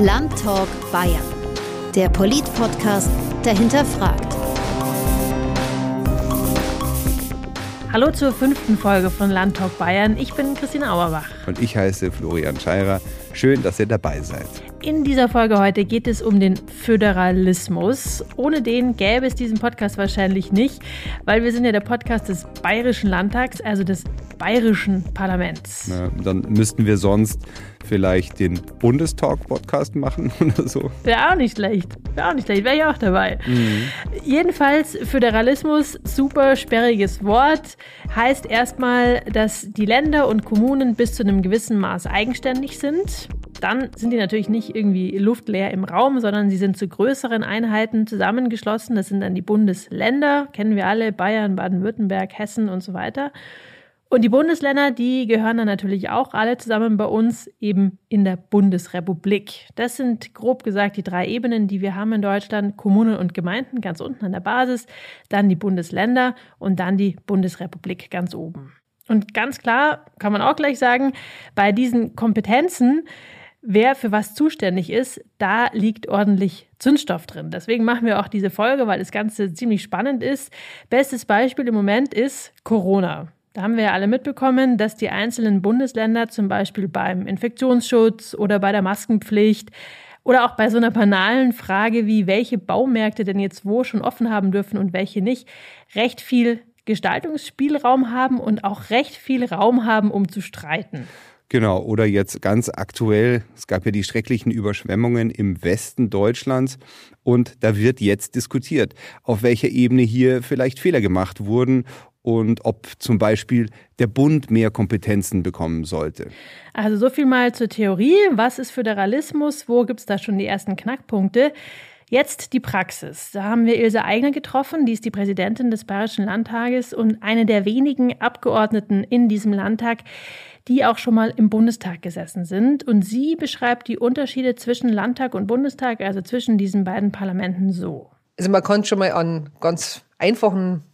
Landtalk Bayern. Der Polit-Podcast, der hinterfragt. Hallo zur fünften Folge von Landtalk Bayern. Ich bin Christine Auerbach. Und ich heiße Florian Scheirer. Schön, dass ihr dabei seid. In dieser Folge heute geht es um den Föderalismus. Ohne den gäbe es diesen Podcast wahrscheinlich nicht, weil wir sind ja der Podcast des Bayerischen Landtags, also des Bayerischen Parlaments. Na, dann müssten wir sonst vielleicht den Bundestalk-Podcast machen oder so. Wäre auch nicht schlecht. Wäre auch nicht schlecht. Wäre ich auch dabei. Mhm. Jedenfalls Föderalismus, super sperriges Wort, heißt erstmal, dass die Länder und Kommunen bis zu einem gewissen Maß eigenständig sind dann sind die natürlich nicht irgendwie luftleer im Raum, sondern sie sind zu größeren Einheiten zusammengeschlossen. Das sind dann die Bundesländer, kennen wir alle, Bayern, Baden-Württemberg, Hessen und so weiter. Und die Bundesländer, die gehören dann natürlich auch alle zusammen bei uns eben in der Bundesrepublik. Das sind grob gesagt die drei Ebenen, die wir haben in Deutschland. Kommunen und Gemeinden ganz unten an der Basis, dann die Bundesländer und dann die Bundesrepublik ganz oben. Und ganz klar kann man auch gleich sagen, bei diesen Kompetenzen wer für was zuständig ist, da liegt ordentlich Zündstoff drin. Deswegen machen wir auch diese Folge, weil das Ganze ziemlich spannend ist. Bestes Beispiel im Moment ist Corona. Da haben wir ja alle mitbekommen, dass die einzelnen Bundesländer zum Beispiel beim Infektionsschutz oder bei der Maskenpflicht oder auch bei so einer banalen Frage wie, welche Baumärkte denn jetzt wo schon offen haben dürfen und welche nicht, recht viel Gestaltungsspielraum haben und auch recht viel Raum haben, um zu streiten. Genau, oder jetzt ganz aktuell, es gab ja die schrecklichen Überschwemmungen im Westen Deutschlands und da wird jetzt diskutiert, auf welcher Ebene hier vielleicht Fehler gemacht wurden und ob zum Beispiel der Bund mehr Kompetenzen bekommen sollte. Also so viel mal zur Theorie. Was ist Föderalismus? Wo gibt es da schon die ersten Knackpunkte? Jetzt die Praxis. Da haben wir Ilse Eigner getroffen, die ist die Präsidentin des Bayerischen Landtages und eine der wenigen Abgeordneten in diesem Landtag, die auch schon mal im Bundestag gesessen sind. Und sie beschreibt die Unterschiede zwischen Landtag und Bundestag, also zwischen diesen beiden Parlamenten so. Also man kann schon mal an ganz einfachen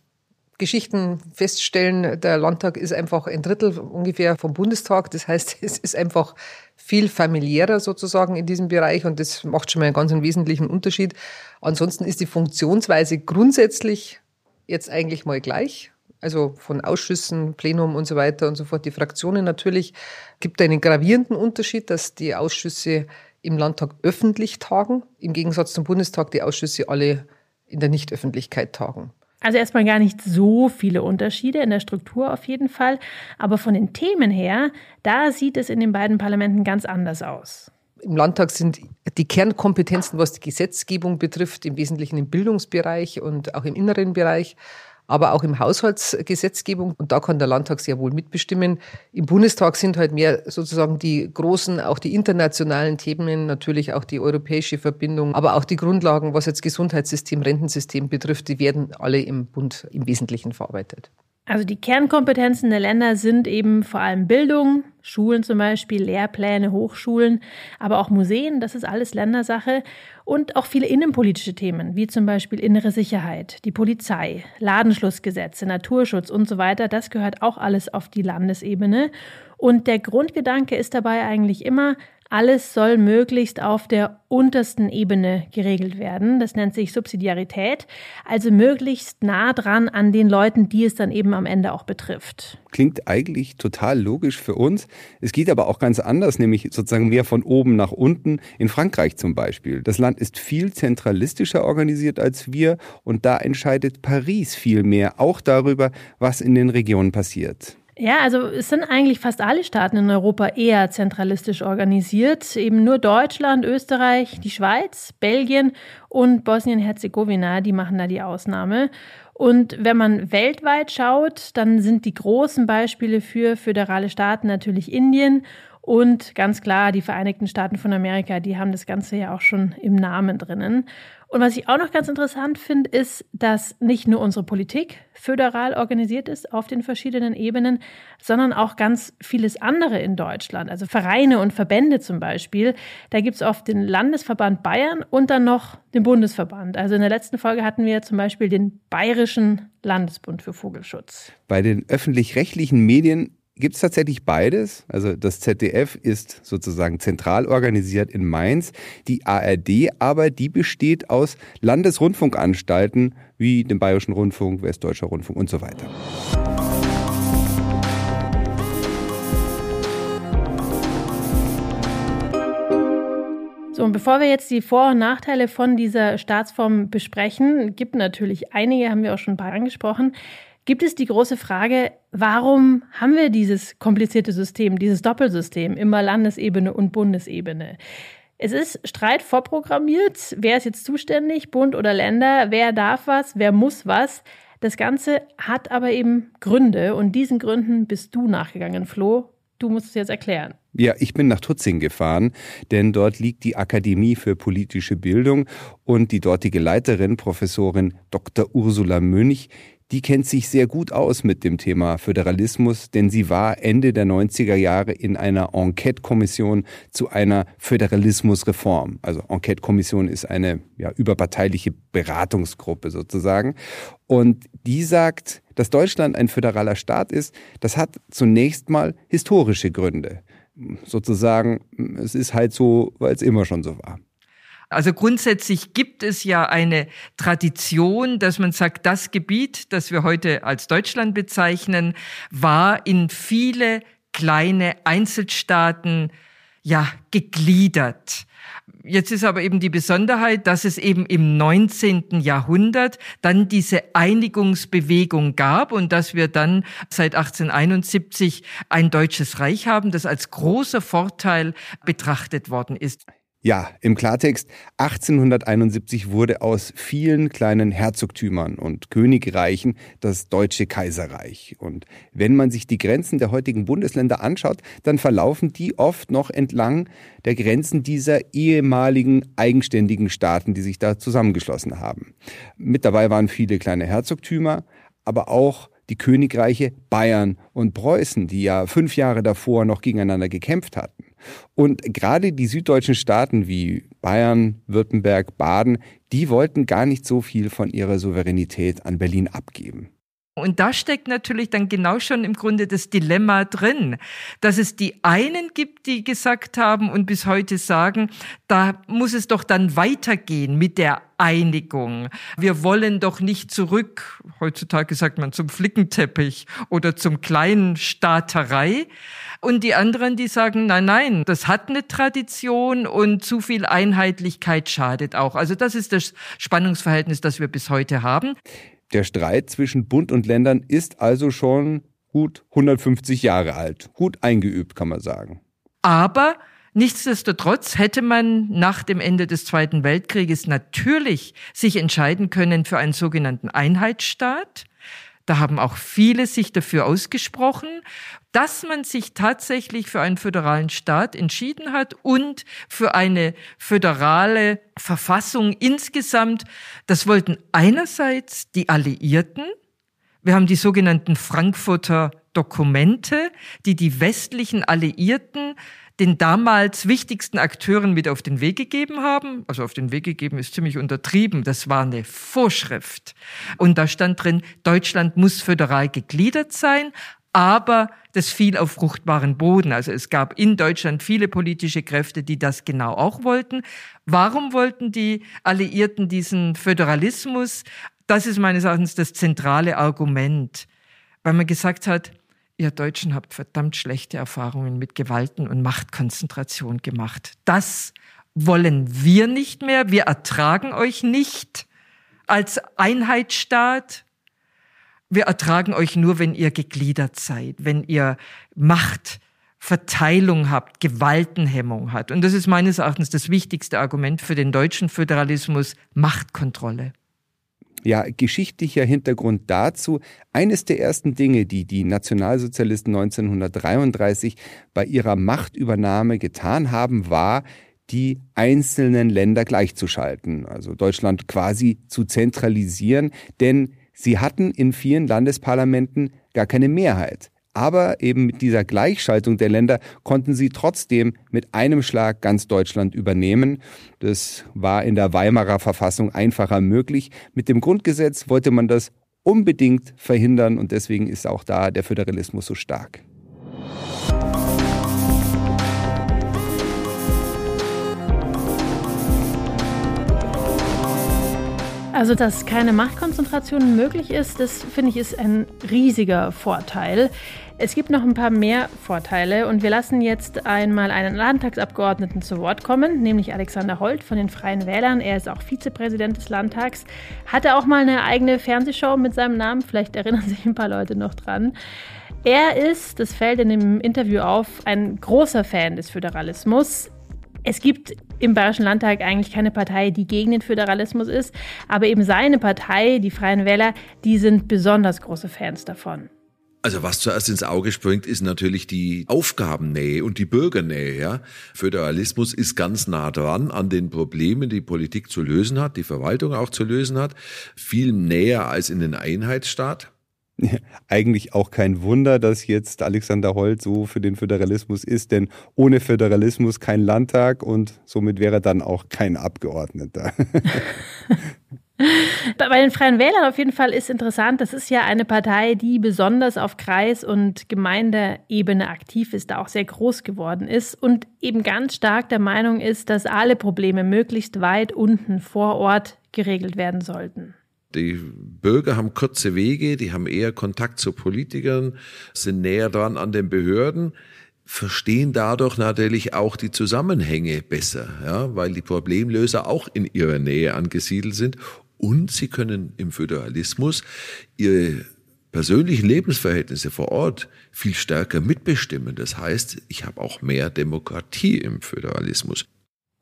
Geschichten feststellen, der Landtag ist einfach ein Drittel ungefähr vom Bundestag. Das heißt, es ist einfach viel familiärer sozusagen in diesem Bereich und das macht schon mal einen ganz wesentlichen Unterschied. Ansonsten ist die Funktionsweise grundsätzlich jetzt eigentlich mal gleich also von Ausschüssen, Plenum und so weiter und so fort, die Fraktionen natürlich, gibt einen gravierenden Unterschied, dass die Ausschüsse im Landtag öffentlich tagen, im Gegensatz zum Bundestag die Ausschüsse alle in der Nichtöffentlichkeit tagen. Also erstmal gar nicht so viele Unterschiede in der Struktur auf jeden Fall, aber von den Themen her, da sieht es in den beiden Parlamenten ganz anders aus. Im Landtag sind die Kernkompetenzen, was die Gesetzgebung betrifft, im Wesentlichen im Bildungsbereich und auch im inneren Bereich aber auch im Haushaltsgesetzgebung. Und da kann der Landtag sehr wohl mitbestimmen. Im Bundestag sind halt mehr sozusagen die großen, auch die internationalen Themen, natürlich auch die europäische Verbindung, aber auch die Grundlagen, was jetzt Gesundheitssystem, Rentensystem betrifft, die werden alle im Bund im Wesentlichen verarbeitet. Also die Kernkompetenzen der Länder sind eben vor allem Bildung, Schulen zum Beispiel, Lehrpläne, Hochschulen, aber auch Museen, das ist alles Ländersache und auch viele innenpolitische Themen, wie zum Beispiel innere Sicherheit, die Polizei, Ladenschlussgesetze, Naturschutz und so weiter, das gehört auch alles auf die Landesebene. Und der Grundgedanke ist dabei eigentlich immer, alles soll möglichst auf der untersten Ebene geregelt werden. Das nennt sich Subsidiarität, also möglichst nah dran an den Leuten, die es dann eben am Ende auch betrifft. Klingt eigentlich total logisch für uns. Es geht aber auch ganz anders, nämlich sozusagen mehr von oben nach unten. In Frankreich zum Beispiel. Das Land ist viel zentralistischer organisiert als wir und da entscheidet Paris viel mehr, auch darüber, was in den Regionen passiert. Ja, also es sind eigentlich fast alle Staaten in Europa eher zentralistisch organisiert. Eben nur Deutschland, Österreich, die Schweiz, Belgien und Bosnien-Herzegowina, die machen da die Ausnahme. Und wenn man weltweit schaut, dann sind die großen Beispiele für föderale Staaten natürlich Indien und ganz klar die Vereinigten Staaten von Amerika. Die haben das Ganze ja auch schon im Namen drinnen. Und was ich auch noch ganz interessant finde, ist, dass nicht nur unsere Politik föderal organisiert ist auf den verschiedenen Ebenen, sondern auch ganz vieles andere in Deutschland. Also Vereine und Verbände zum Beispiel. Da gibt es oft den Landesverband Bayern und dann noch den Bundesverband. Also in der letzten Folge hatten wir zum Beispiel den Bayerischen Landesbund für Vogelschutz. Bei den öffentlich-rechtlichen Medien gibt es tatsächlich beides. Also das ZDF ist sozusagen zentral organisiert in Mainz. Die ARD aber, die besteht aus Landesrundfunkanstalten wie dem Bayerischen Rundfunk, Westdeutscher Rundfunk und so weiter. So, und bevor wir jetzt die Vor- und Nachteile von dieser Staatsform besprechen, gibt natürlich einige, haben wir auch schon ein paar angesprochen, gibt es die große Frage, warum haben wir dieses komplizierte System, dieses Doppelsystem, immer Landesebene und Bundesebene? Es ist Streit vorprogrammiert. Wer ist jetzt zuständig, Bund oder Länder? Wer darf was? Wer muss was? Das Ganze hat aber eben Gründe und diesen Gründen bist du nachgegangen, Flo. Du musst es jetzt erklären. Ja, ich bin nach Tutzing gefahren, denn dort liegt die Akademie für politische Bildung und die dortige Leiterin, Professorin Dr. Ursula Münch, die kennt sich sehr gut aus mit dem Thema Föderalismus, denn sie war Ende der 90er Jahre in einer Enquete-Kommission zu einer Föderalismusreform. Also Enquete-Kommission ist eine ja, überparteiliche Beratungsgruppe sozusagen. Und die sagt, dass Deutschland ein föderaler Staat ist, das hat zunächst mal historische Gründe. Sozusagen, es ist halt so, weil es immer schon so war. Also grundsätzlich gibt es ja eine Tradition, dass man sagt, das Gebiet, das wir heute als Deutschland bezeichnen, war in viele kleine Einzelstaaten ja gegliedert. Jetzt ist aber eben die Besonderheit, dass es eben im 19. Jahrhundert dann diese Einigungsbewegung gab und dass wir dann seit 1871 ein deutsches Reich haben, das als großer Vorteil betrachtet worden ist. Ja, im Klartext, 1871 wurde aus vielen kleinen Herzogtümern und Königreichen das Deutsche Kaiserreich. Und wenn man sich die Grenzen der heutigen Bundesländer anschaut, dann verlaufen die oft noch entlang der Grenzen dieser ehemaligen eigenständigen Staaten, die sich da zusammengeschlossen haben. Mit dabei waren viele kleine Herzogtümer, aber auch die Königreiche Bayern und Preußen, die ja fünf Jahre davor noch gegeneinander gekämpft hatten. Und gerade die süddeutschen Staaten wie Bayern, Württemberg, Baden, die wollten gar nicht so viel von ihrer Souveränität an Berlin abgeben. Und da steckt natürlich dann genau schon im Grunde das Dilemma drin, dass es die einen gibt, die gesagt haben und bis heute sagen, da muss es doch dann weitergehen mit der Einigung. Wir wollen doch nicht zurück, heutzutage sagt man zum Flickenteppich oder zum kleinen Staaterei, und die anderen, die sagen, nein, nein, das hat eine Tradition und zu viel Einheitlichkeit schadet auch. Also das ist das Spannungsverhältnis, das wir bis heute haben. Der Streit zwischen Bund und Ländern ist also schon gut 150 Jahre alt. Gut eingeübt, kann man sagen. Aber Nichtsdestotrotz hätte man nach dem Ende des Zweiten Weltkrieges natürlich sich entscheiden können für einen sogenannten Einheitsstaat. Da haben auch viele sich dafür ausgesprochen dass man sich tatsächlich für einen föderalen Staat entschieden hat und für eine föderale Verfassung insgesamt. Das wollten einerseits die Alliierten. Wir haben die sogenannten Frankfurter Dokumente, die die westlichen Alliierten den damals wichtigsten Akteuren mit auf den Weg gegeben haben. Also auf den Weg gegeben ist ziemlich untertrieben. Das war eine Vorschrift. Und da stand drin, Deutschland muss föderal gegliedert sein, aber das fiel auf fruchtbaren Boden. Also es gab in Deutschland viele politische Kräfte, die das genau auch wollten. Warum wollten die Alliierten diesen Föderalismus? Das ist meines Erachtens das zentrale Argument, weil man gesagt hat, ihr Deutschen habt verdammt schlechte Erfahrungen mit Gewalten und Machtkonzentration gemacht. Das wollen wir nicht mehr. Wir ertragen euch nicht als Einheitsstaat wir ertragen euch nur, wenn ihr gegliedert seid, wenn ihr Machtverteilung habt, Gewaltenhemmung hat. Und das ist meines Erachtens das wichtigste Argument für den deutschen Föderalismus, Machtkontrolle. Ja, geschichtlicher Hintergrund dazu. Eines der ersten Dinge, die die Nationalsozialisten 1933 bei ihrer Machtübernahme getan haben, war, die einzelnen Länder gleichzuschalten, also Deutschland quasi zu zentralisieren, denn Sie hatten in vielen Landesparlamenten gar keine Mehrheit. Aber eben mit dieser Gleichschaltung der Länder konnten sie trotzdem mit einem Schlag ganz Deutschland übernehmen. Das war in der Weimarer Verfassung einfacher möglich. Mit dem Grundgesetz wollte man das unbedingt verhindern und deswegen ist auch da der Föderalismus so stark. Also, dass keine Machtkonzentration möglich ist, das finde ich ist ein riesiger Vorteil. Es gibt noch ein paar mehr Vorteile und wir lassen jetzt einmal einen Landtagsabgeordneten zu Wort kommen, nämlich Alexander Holt von den Freien Wählern. Er ist auch Vizepräsident des Landtags, hatte auch mal eine eigene Fernsehshow mit seinem Namen, vielleicht erinnern sich ein paar Leute noch dran. Er ist, das fällt in dem Interview auf, ein großer Fan des Föderalismus. Es gibt im Bayerischen Landtag eigentlich keine Partei, die gegen den Föderalismus ist, aber eben seine Partei, die Freien Wähler, die sind besonders große Fans davon. Also was zuerst ins Auge springt, ist natürlich die Aufgabennähe und die Bürgernähe. Ja? Föderalismus ist ganz nah dran an den Problemen, die Politik zu lösen hat, die Verwaltung auch zu lösen hat, viel näher als in den Einheitsstaat. Eigentlich auch kein Wunder, dass jetzt Alexander Holt so für den Föderalismus ist, denn ohne Föderalismus kein Landtag und somit wäre er dann auch kein Abgeordneter. Bei den Freien Wählern auf jeden Fall ist interessant, das ist ja eine Partei, die besonders auf Kreis- und Gemeindeebene aktiv ist, da auch sehr groß geworden ist und eben ganz stark der Meinung ist, dass alle Probleme möglichst weit unten vor Ort geregelt werden sollten. Die Bürger haben kurze Wege, die haben eher Kontakt zu Politikern, sind näher dran an den Behörden, verstehen dadurch natürlich auch die Zusammenhänge besser, ja, weil die Problemlöser auch in ihrer Nähe angesiedelt sind und sie können im Föderalismus ihre persönlichen Lebensverhältnisse vor Ort viel stärker mitbestimmen. Das heißt, ich habe auch mehr Demokratie im Föderalismus.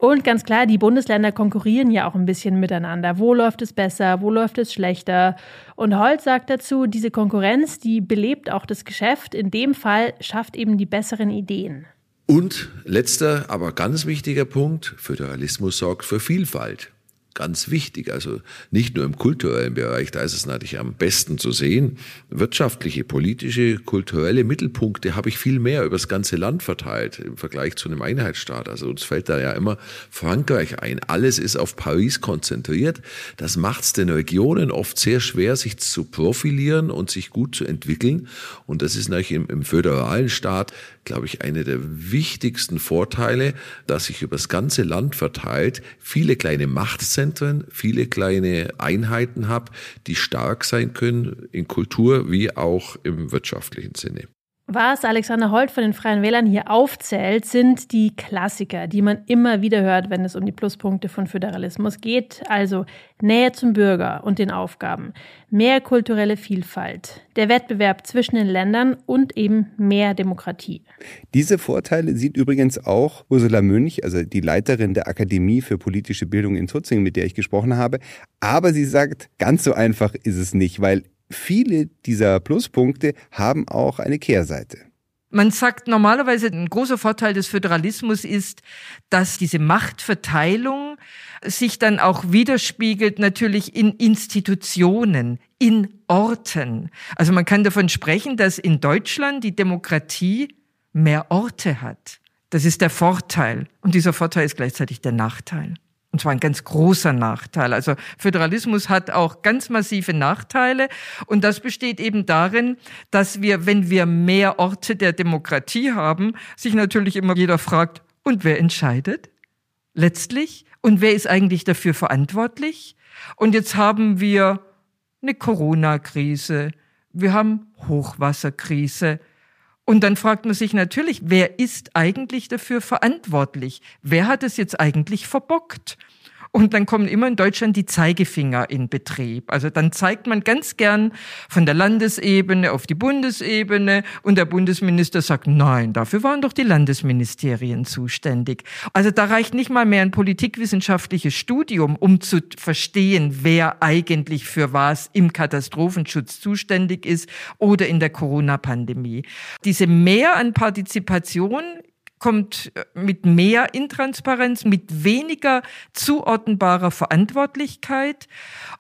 Und ganz klar, die Bundesländer konkurrieren ja auch ein bisschen miteinander. Wo läuft es besser, wo läuft es schlechter? Und Holz sagt dazu, diese Konkurrenz, die belebt auch das Geschäft. In dem Fall schafft eben die besseren Ideen. Und letzter, aber ganz wichtiger Punkt, Föderalismus sorgt für Vielfalt ganz wichtig. Also nicht nur im kulturellen Bereich, da ist es natürlich am besten zu sehen. Wirtschaftliche, politische, kulturelle Mittelpunkte habe ich viel mehr über das ganze Land verteilt im Vergleich zu einem Einheitsstaat. Also uns fällt da ja immer Frankreich ein. Alles ist auf Paris konzentriert. Das macht es den Regionen oft sehr schwer, sich zu profilieren und sich gut zu entwickeln. Und das ist natürlich im, im föderalen Staat glaube ich, eine der wichtigsten Vorteile, dass sich über das ganze Land verteilt viele kleine Machtzentren, viele kleine Einheiten habe, die stark sein können in Kultur wie auch im wirtschaftlichen Sinne. Was Alexander Holt von den Freien Wählern hier aufzählt, sind die Klassiker, die man immer wieder hört, wenn es um die Pluspunkte von Föderalismus geht. Also Nähe zum Bürger und den Aufgaben, mehr kulturelle Vielfalt, der Wettbewerb zwischen den Ländern und eben mehr Demokratie. Diese Vorteile sieht übrigens auch Ursula Münch, also die Leiterin der Akademie für politische Bildung in Tutzing, mit der ich gesprochen habe. Aber sie sagt, ganz so einfach ist es nicht, weil viele dieser Pluspunkte haben auch eine Kehrseite. Man sagt normalerweise, ein großer Vorteil des Föderalismus ist, dass diese Machtverteilung sich dann auch widerspiegelt natürlich in Institutionen, in Orten. Also man kann davon sprechen, dass in Deutschland die Demokratie mehr Orte hat. Das ist der Vorteil. Und dieser Vorteil ist gleichzeitig der Nachteil. Und zwar ein ganz großer Nachteil. Also Föderalismus hat auch ganz massive Nachteile. Und das besteht eben darin, dass wir, wenn wir mehr Orte der Demokratie haben, sich natürlich immer jeder fragt, und wer entscheidet? Letztlich? Und wer ist eigentlich dafür verantwortlich? Und jetzt haben wir eine Corona-Krise. Wir haben Hochwasserkrise. Und dann fragt man sich natürlich, wer ist eigentlich dafür verantwortlich? Wer hat es jetzt eigentlich verbockt? Und dann kommen immer in Deutschland die Zeigefinger in Betrieb. Also dann zeigt man ganz gern von der Landesebene auf die Bundesebene und der Bundesminister sagt, nein, dafür waren doch die Landesministerien zuständig. Also da reicht nicht mal mehr ein politikwissenschaftliches Studium, um zu verstehen, wer eigentlich für was im Katastrophenschutz zuständig ist oder in der Corona-Pandemie. Diese Mehr an Partizipation kommt äh, mit mehr Intransparenz, mit weniger zuordnenbarer Verantwortlichkeit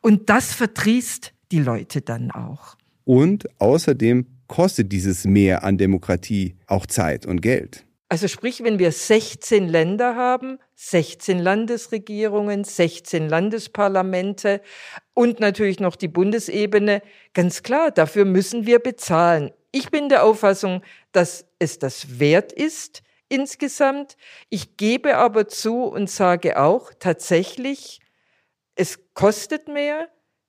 und das verdrießt die Leute dann auch. Und außerdem kostet dieses Mehr an Demokratie auch Zeit und Geld. Also sprich, wenn wir 16 Länder haben, 16 Landesregierungen, 16 Landesparlamente und natürlich noch die Bundesebene, ganz klar, dafür müssen wir bezahlen. Ich bin der Auffassung, dass es das wert ist insgesamt. Ich gebe aber zu und sage auch tatsächlich, es kostet mehr,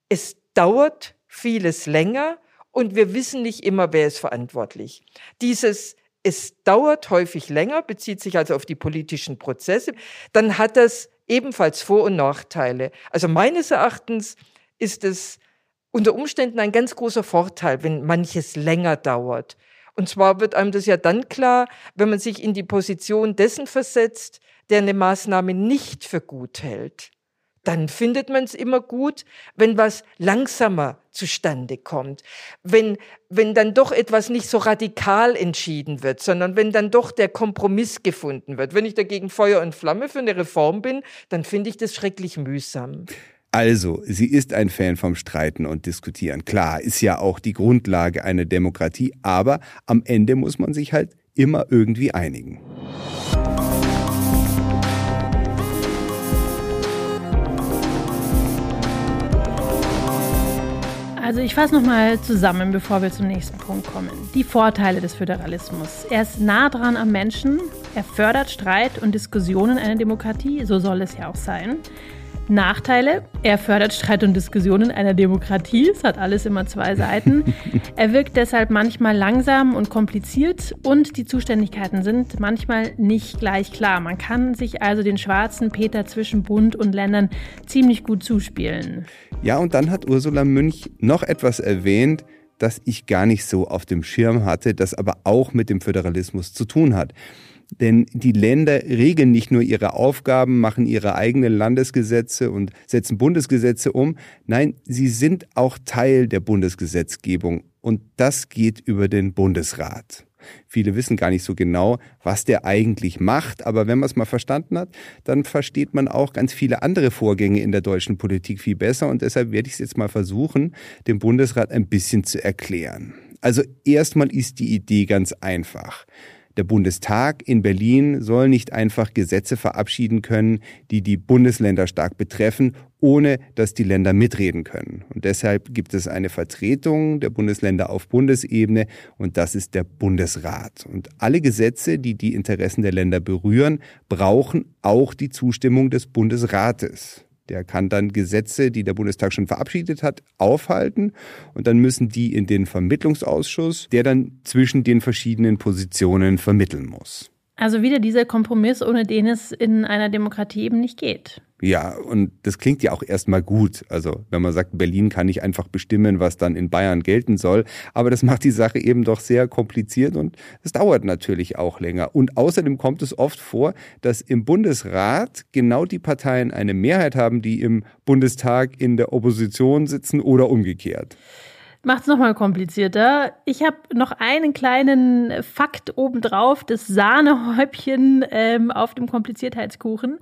es dauert vieles länger und wir wissen nicht immer, wer ist verantwortlich. Dieses es dauert häufig länger, bezieht sich also auf die politischen Prozesse, dann hat das ebenfalls Vor- und Nachteile. Also meines Erachtens ist es unter Umständen ein ganz großer Vorteil, wenn manches länger dauert. Und zwar wird einem das ja dann klar, wenn man sich in die Position dessen versetzt, der eine Maßnahme nicht für gut hält dann findet man es immer gut, wenn was langsamer zustande kommt. Wenn, wenn dann doch etwas nicht so radikal entschieden wird, sondern wenn dann doch der Kompromiss gefunden wird. Wenn ich dagegen Feuer und Flamme für eine Reform bin, dann finde ich das schrecklich mühsam. Also, sie ist ein Fan vom Streiten und Diskutieren. Klar, ist ja auch die Grundlage einer Demokratie, aber am Ende muss man sich halt immer irgendwie einigen. Also ich fasse nochmal zusammen, bevor wir zum nächsten Punkt kommen. Die Vorteile des Föderalismus. Er ist nah dran am Menschen, er fördert Streit und Diskussionen in einer Demokratie, so soll es ja auch sein. Nachteile. Er fördert Streit und Diskussionen einer Demokratie. Es hat alles immer zwei Seiten. er wirkt deshalb manchmal langsam und kompliziert und die Zuständigkeiten sind manchmal nicht gleich klar. Man kann sich also den schwarzen Peter zwischen Bund und Ländern ziemlich gut zuspielen. Ja, und dann hat Ursula Münch noch etwas erwähnt, das ich gar nicht so auf dem Schirm hatte, das aber auch mit dem Föderalismus zu tun hat. Denn die Länder regeln nicht nur ihre Aufgaben, machen ihre eigenen Landesgesetze und setzen Bundesgesetze um. Nein, sie sind auch Teil der Bundesgesetzgebung. Und das geht über den Bundesrat. Viele wissen gar nicht so genau, was der eigentlich macht, aber wenn man es mal verstanden hat, dann versteht man auch ganz viele andere Vorgänge in der deutschen Politik viel besser und deshalb werde ich es jetzt mal versuchen, dem Bundesrat ein bisschen zu erklären. Also erstmal ist die Idee ganz einfach. Der Bundestag in Berlin soll nicht einfach Gesetze verabschieden können, die die Bundesländer stark betreffen, ohne dass die Länder mitreden können. Und deshalb gibt es eine Vertretung der Bundesländer auf Bundesebene und das ist der Bundesrat. Und alle Gesetze, die die Interessen der Länder berühren, brauchen auch die Zustimmung des Bundesrates. Der kann dann Gesetze, die der Bundestag schon verabschiedet hat, aufhalten und dann müssen die in den Vermittlungsausschuss, der dann zwischen den verschiedenen Positionen vermitteln muss. Also wieder dieser Kompromiss, ohne den es in einer Demokratie eben nicht geht. Ja, und das klingt ja auch erstmal gut. Also, wenn man sagt, Berlin kann nicht einfach bestimmen, was dann in Bayern gelten soll. Aber das macht die Sache eben doch sehr kompliziert und es dauert natürlich auch länger. Und außerdem kommt es oft vor, dass im Bundesrat genau die Parteien eine Mehrheit haben, die im Bundestag in der Opposition sitzen oder umgekehrt macht es nochmal komplizierter. Ich habe noch einen kleinen Fakt obendrauf, das Sahnehäubchen ähm, auf dem Kompliziertheitskuchen.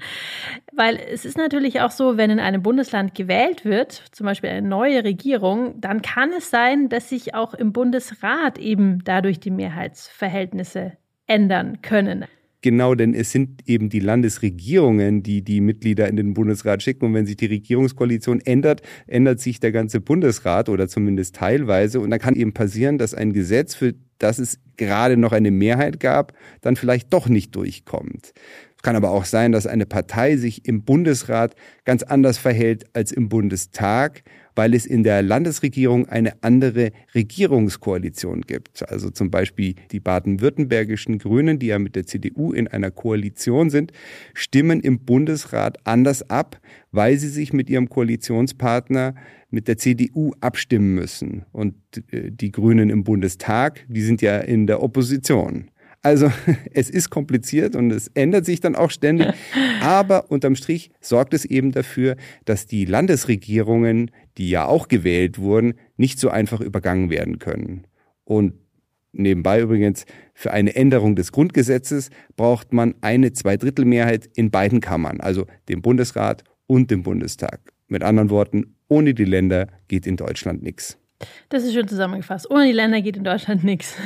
Weil es ist natürlich auch so, wenn in einem Bundesland gewählt wird, zum Beispiel eine neue Regierung, dann kann es sein, dass sich auch im Bundesrat eben dadurch die Mehrheitsverhältnisse ändern können. Genau, denn es sind eben die Landesregierungen, die die Mitglieder in den Bundesrat schicken. Und wenn sich die Regierungskoalition ändert, ändert sich der ganze Bundesrat oder zumindest teilweise. Und dann kann eben passieren, dass ein Gesetz, für das es gerade noch eine Mehrheit gab, dann vielleicht doch nicht durchkommt. Es kann aber auch sein, dass eine Partei sich im Bundesrat ganz anders verhält als im Bundestag weil es in der Landesregierung eine andere Regierungskoalition gibt. Also zum Beispiel die baden-württembergischen Grünen, die ja mit der CDU in einer Koalition sind, stimmen im Bundesrat anders ab, weil sie sich mit ihrem Koalitionspartner mit der CDU abstimmen müssen. Und äh, die Grünen im Bundestag, die sind ja in der Opposition. Also es ist kompliziert und es ändert sich dann auch ständig. Aber unterm Strich sorgt es eben dafür, dass die Landesregierungen, die ja auch gewählt wurden, nicht so einfach übergangen werden können. Und nebenbei übrigens, für eine Änderung des Grundgesetzes braucht man eine Zweidrittelmehrheit in beiden Kammern, also dem Bundesrat und dem Bundestag. Mit anderen Worten, ohne die Länder geht in Deutschland nichts. Das ist schön zusammengefasst. Ohne die Länder geht in Deutschland nichts.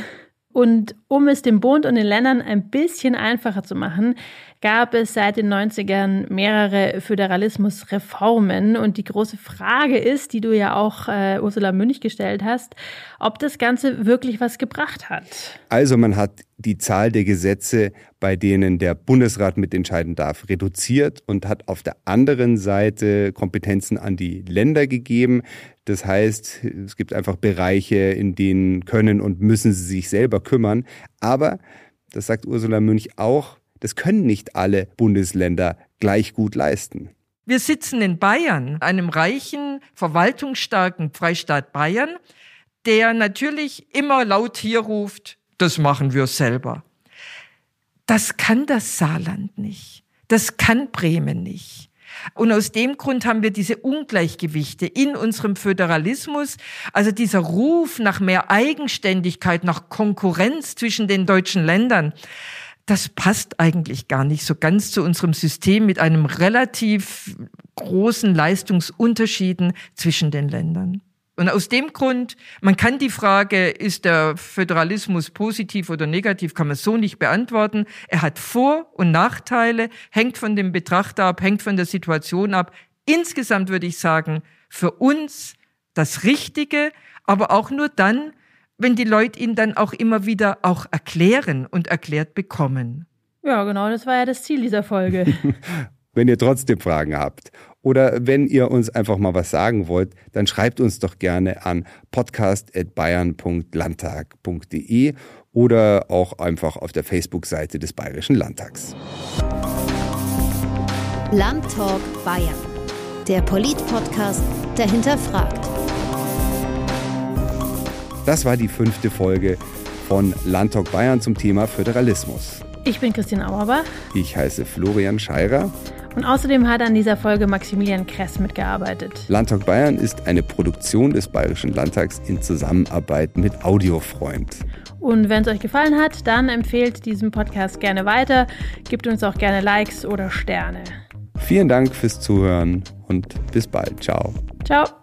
Und um es dem Bund und den Ländern ein bisschen einfacher zu machen, gab es seit den 90ern mehrere Föderalismusreformen. Und die große Frage ist, die du ja auch äh, Ursula Münch gestellt hast, ob das Ganze wirklich was gebracht hat. Also man hat die Zahl der Gesetze, bei denen der Bundesrat mitentscheiden darf, reduziert und hat auf der anderen Seite Kompetenzen an die Länder gegeben. Das heißt, es gibt einfach Bereiche, in denen können und müssen sie sich selber kümmern. Aber, das sagt Ursula Münch auch, das können nicht alle Bundesländer gleich gut leisten. Wir sitzen in Bayern, einem reichen, verwaltungsstarken Freistaat Bayern, der natürlich immer laut hier ruft, das machen wir selber. Das kann das Saarland nicht. Das kann Bremen nicht. Und aus dem Grund haben wir diese Ungleichgewichte in unserem Föderalismus, also dieser Ruf nach mehr Eigenständigkeit, nach Konkurrenz zwischen den deutschen Ländern. Das passt eigentlich gar nicht so ganz zu unserem System mit einem relativ großen Leistungsunterschieden zwischen den Ländern. Und aus dem Grund, man kann die Frage, ist der Föderalismus positiv oder negativ, kann man so nicht beantworten. Er hat Vor- und Nachteile, hängt von dem Betrachter ab, hängt von der Situation ab. Insgesamt würde ich sagen, für uns das Richtige, aber auch nur dann, wenn die Leute ihn dann auch immer wieder auch erklären und erklärt bekommen. Ja, genau, das war ja das Ziel dieser Folge. wenn ihr trotzdem Fragen habt oder wenn ihr uns einfach mal was sagen wollt, dann schreibt uns doch gerne an podcast.bayern.landtag.de oder auch einfach auf der Facebook-Seite des Bayerischen Landtags. Landtalk Bayern, der Polit-Podcast, der hinterfragt. Das war die fünfte Folge von Landtalk Bayern zum Thema Föderalismus. Ich bin Christian Auerbach. Ich heiße Florian Scheirer. Und außerdem hat an dieser Folge Maximilian Kress mitgearbeitet. Landtag Bayern ist eine Produktion des Bayerischen Landtags in Zusammenarbeit mit Audiofreund. Und wenn es euch gefallen hat, dann empfehlt diesen Podcast gerne weiter, gebt uns auch gerne Likes oder Sterne. Vielen Dank fürs Zuhören und bis bald. Ciao. Ciao.